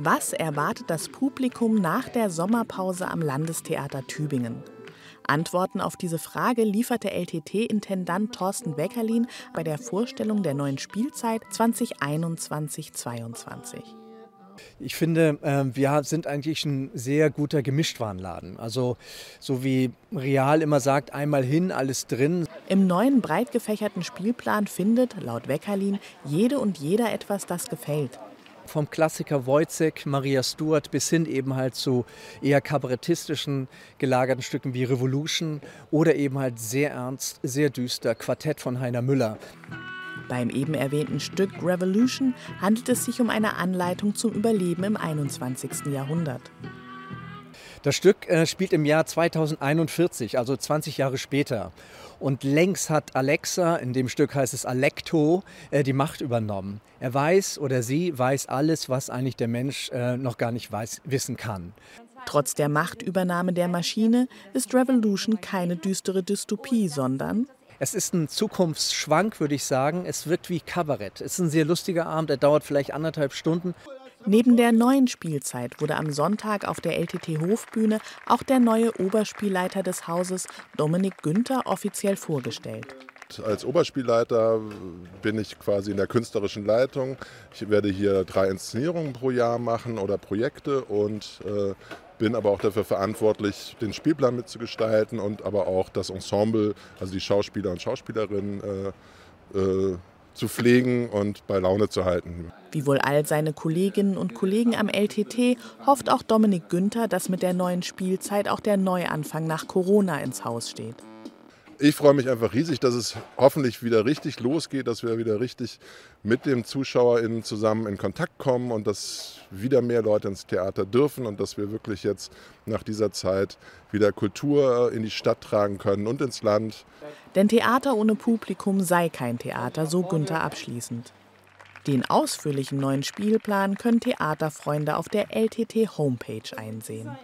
Was erwartet das Publikum nach der Sommerpause am Landestheater Tübingen? Antworten auf diese Frage lieferte LTT-Intendant Thorsten Beckerlin bei der Vorstellung der neuen Spielzeit 2021-22. Ich finde, ähm, wir sind eigentlich ein sehr guter Gemischtwarenladen. Also so wie Real immer sagt, einmal hin, alles drin. Im neuen breit gefächerten Spielplan findet, laut Weckerlin, jede und jeder etwas, das gefällt vom Klassiker Wojciech, Maria Stuart bis hin eben halt zu eher kabarettistischen gelagerten Stücken wie Revolution oder eben halt sehr ernst, sehr düster Quartett von Heiner Müller. Beim eben erwähnten Stück Revolution handelt es sich um eine Anleitung zum Überleben im 21. Jahrhundert. Das Stück äh, spielt im Jahr 2041, also 20 Jahre später. Und längst hat Alexa, in dem Stück heißt es Alecto, äh, die Macht übernommen. Er weiß oder sie weiß alles, was eigentlich der Mensch äh, noch gar nicht weiß, wissen kann. Trotz der Machtübernahme der Maschine ist Revolution keine düstere Dystopie, sondern es ist ein Zukunftsschwank, würde ich sagen. Es wirkt wie Kabarett. Es ist ein sehr lustiger Abend, er dauert vielleicht anderthalb Stunden. Neben der neuen Spielzeit wurde am Sonntag auf der LTT Hofbühne auch der neue Oberspielleiter des Hauses, Dominik Günther, offiziell vorgestellt. Als Oberspielleiter bin ich quasi in der künstlerischen Leitung. Ich werde hier drei Inszenierungen pro Jahr machen oder Projekte und äh, bin aber auch dafür verantwortlich, den Spielplan mitzugestalten und aber auch das Ensemble, also die Schauspieler und Schauspielerinnen, äh, äh, zu pflegen und bei Laune zu halten. Wie wohl all seine Kolleginnen und Kollegen am LTT hofft auch Dominik Günther, dass mit der neuen Spielzeit auch der Neuanfang nach Corona ins Haus steht ich freue mich einfach riesig, dass es hoffentlich wieder richtig losgeht, dass wir wieder richtig mit den ZuschauerInnen zusammen in Kontakt kommen und dass wieder mehr Leute ins Theater dürfen und dass wir wirklich jetzt nach dieser Zeit wieder Kultur in die Stadt tragen können und ins Land. Denn Theater ohne Publikum sei kein Theater, so Günther abschließend. Den ausführlichen neuen Spielplan können Theaterfreunde auf der LTT Homepage einsehen.